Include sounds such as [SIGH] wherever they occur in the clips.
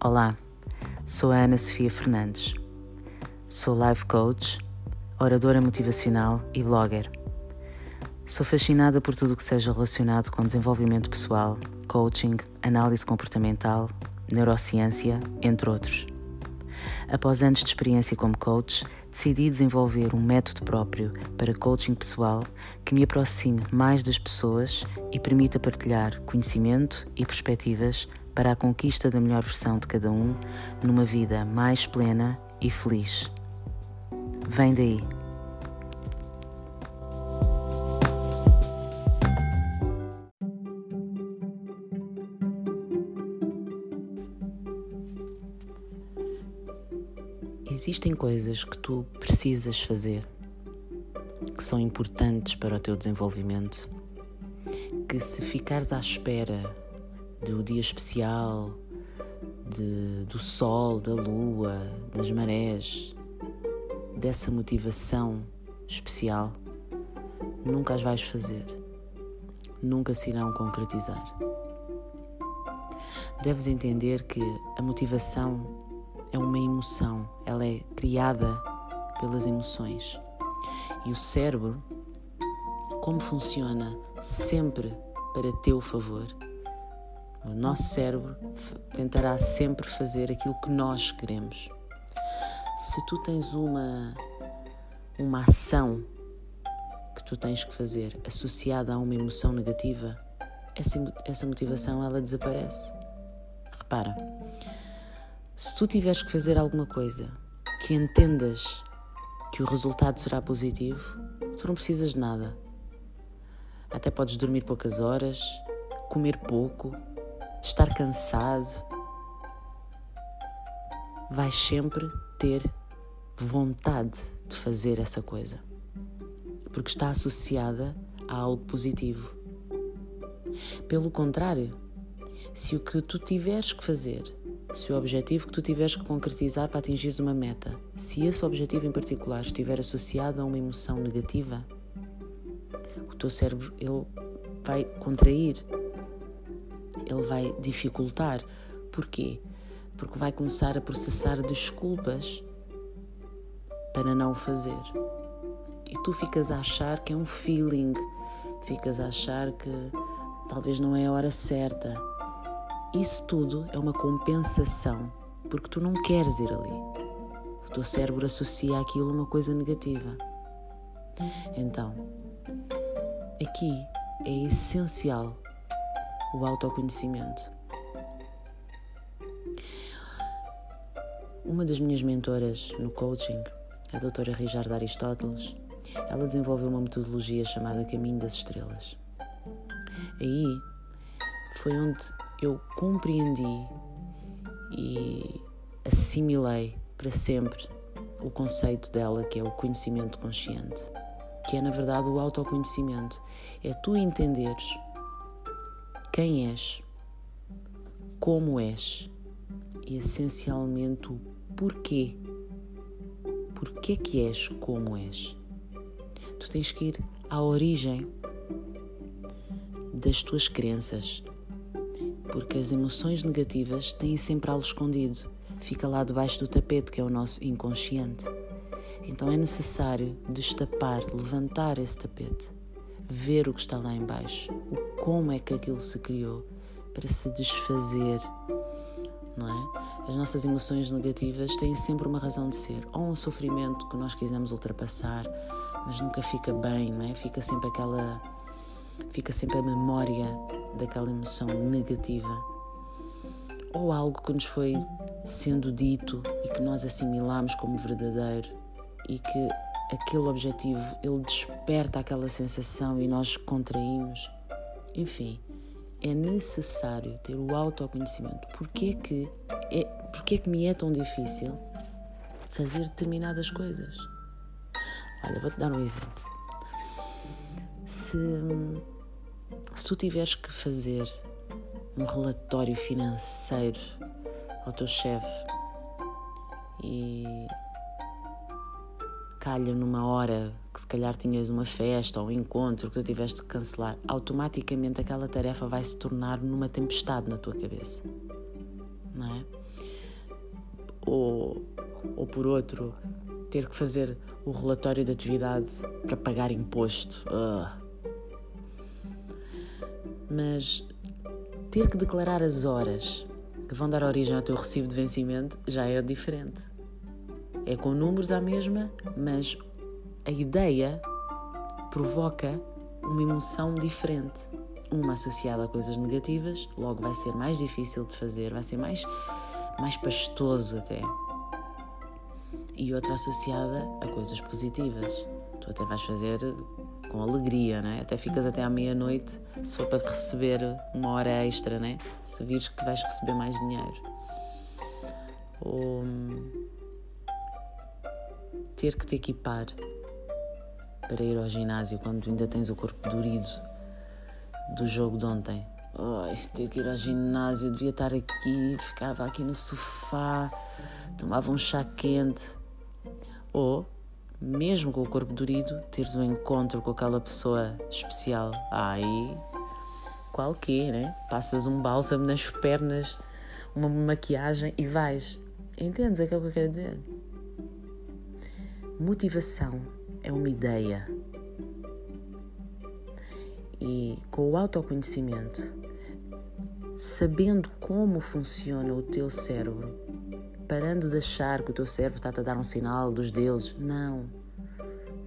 Olá, sou a Ana Sofia Fernandes. Sou life coach, oradora motivacional e blogger. Sou fascinada por tudo o que seja relacionado com desenvolvimento pessoal, coaching, análise comportamental, neurociência, entre outros. Após anos de experiência como coach, decidi desenvolver um método próprio para coaching pessoal que me aproxime mais das pessoas e permita partilhar conhecimento e perspectivas para a conquista da melhor versão de cada um numa vida mais plena e feliz. Vem daí. Existem coisas que tu precisas fazer que são importantes para o teu desenvolvimento, que se ficares à espera do dia especial, de, do sol, da lua, das marés, dessa motivação especial, nunca as vais fazer, nunca se irão concretizar. Deves entender que a motivação é uma emoção, ela é criada pelas emoções. E o cérebro, como funciona sempre para teu favor, o nosso cérebro tentará sempre fazer aquilo que nós queremos. Se tu tens uma, uma ação que tu tens que fazer associada a uma emoção negativa, essa, essa motivação ela desaparece. Repara, se tu tiveres que fazer alguma coisa que entendas que o resultado será positivo, tu não precisas de nada. Até podes dormir poucas horas, comer pouco, estar cansado. Vais sempre ter vontade de fazer essa coisa, porque está associada a algo positivo. Pelo contrário, se o que tu tiveres que fazer, se o objetivo que tu tiveres que concretizar para atingir uma meta, se esse objetivo em particular estiver associado a uma emoção negativa, o teu cérebro ele vai contrair, ele vai dificultar. Porquê? Porque vai começar a processar desculpas para não o fazer. E tu ficas a achar que é um feeling, ficas a achar que talvez não é a hora certa isso tudo é uma compensação, porque tu não queres ir ali. O teu cérebro associa aquilo a uma coisa negativa. Então, aqui é essencial o autoconhecimento. Uma das minhas mentoras no coaching, a doutora Rijarda Aristóteles, ela desenvolveu uma metodologia chamada Caminho das Estrelas. Aí foi onde eu compreendi e assimilei para sempre o conceito dela, que é o conhecimento consciente, que é na verdade o autoconhecimento. É tu entenderes quem és, como és e essencialmente o porquê. Porquê que és como és? Tu tens que ir à origem das tuas crenças, porque as emoções negativas têm sempre algo escondido, fica lá debaixo do tapete, que é o nosso inconsciente. Então é necessário destapar, levantar esse tapete, ver o que está lá embaixo, o como é que aquilo se criou para se desfazer, não é? As nossas emoções negativas têm sempre uma razão de ser, ou um sofrimento que nós quisemos ultrapassar, mas nunca fica bem, não é? Fica sempre aquela fica sempre a memória daquela emoção negativa ou algo que nos foi sendo dito e que nós assimilamos como verdadeiro e que aquele objetivo ele desperta aquela sensação e nós contraímos. Enfim, é necessário ter o autoconhecimento. Porquê que é, porquê que me é tão difícil fazer determinadas coisas? Olha, vou-te dar um exemplo. Se se tu tiveres que fazer um relatório financeiro ao teu chefe e calha numa hora que se calhar tinhas uma festa ou um encontro que tu tiveste que cancelar, automaticamente aquela tarefa vai se tornar numa tempestade na tua cabeça, não é? ou, ou por outro, ter que fazer o relatório de atividade para pagar imposto. Uh. Mas ter que declarar as horas que vão dar origem ao teu recibo de vencimento já é diferente. É com números à mesma, mas a ideia provoca uma emoção diferente. Uma associada a coisas negativas, logo vai ser mais difícil de fazer, vai ser mais, mais pastoso até. E outra associada a coisas positivas. Tu até vais fazer com alegria, né? Até ficas até à meia-noite se for para receber uma hora extra, né? Se vires que vais receber mais dinheiro. Ou ter que te equipar para ir ao ginásio quando ainda tens o corpo dorido do jogo de ontem. Oh, ter que ir ao ginásio, devia estar aqui, ficava aqui no sofá, tomava um chá quente. Ou mesmo com o corpo dorido, teres um encontro com aquela pessoa especial. Aí, qual que, né? Passas um bálsamo nas pernas, uma maquiagem e vais. Entendes aquilo que eu quero dizer? Motivação é uma ideia. E com o autoconhecimento, sabendo como funciona o teu cérebro, parando de achar que o teu cérebro está a dar um sinal dos deuses. Não,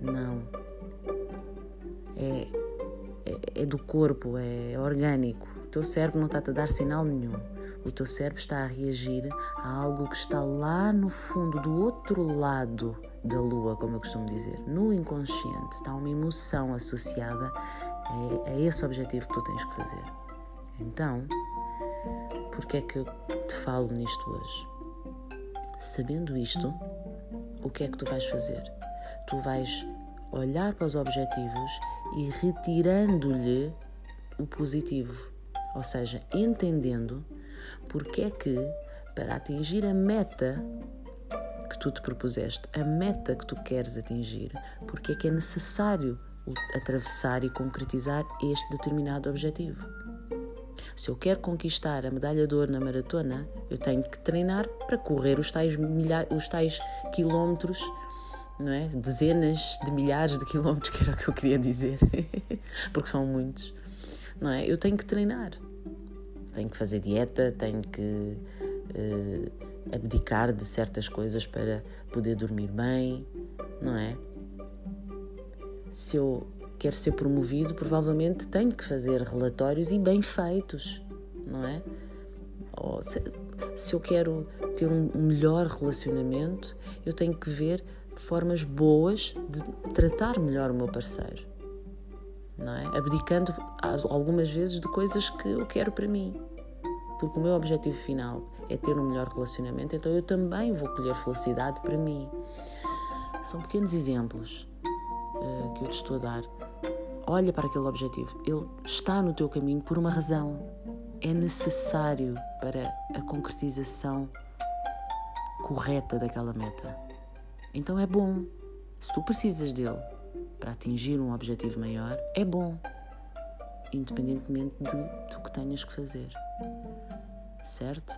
não. É, é, é do corpo, é orgânico. O teu cérebro não está a dar sinal nenhum. O teu cérebro está a reagir a algo que está lá no fundo, do outro lado da lua, como eu costumo dizer. No inconsciente está uma emoção associada a, a esse objetivo que tu tens que fazer. Então, porque é que eu te falo nisto hoje? Sabendo isto, o que é que tu vais fazer? Tu vais olhar para os objetivos e retirando-lhe o positivo, ou seja, entendendo porque é que para atingir a meta que tu te propuseste, a meta que tu queres atingir, porque é que é necessário atravessar e concretizar este determinado objetivo. Se eu quero conquistar a medalha de ouro na maratona, eu tenho que treinar para correr os tais, milhares, os tais quilómetros, não é? Dezenas de milhares de quilómetros, [LAUGHS] que era o que eu queria dizer, [LAUGHS] porque são muitos, não é? Eu tenho que treinar, tenho que fazer dieta, tenho que uh, abdicar de certas coisas para poder dormir bem, não é? Se eu quer ser promovido, provavelmente tenho que fazer relatórios e bem feitos, não é? Ou se, se eu quero ter um melhor relacionamento, eu tenho que ver formas boas de tratar melhor o meu parceiro, não é? Abdicando algumas vezes de coisas que eu quero para mim. Porque o meu objetivo final é ter um melhor relacionamento, então eu também vou colher felicidade para mim. São pequenos exemplos uh, que eu te estou a dar Olha para aquele objetivo. Ele está no teu caminho por uma razão. É necessário para a concretização correta daquela meta. Então é bom. Se tu precisas dele para atingir um objetivo maior, é bom. Independentemente de, do que tenhas que fazer. Certo?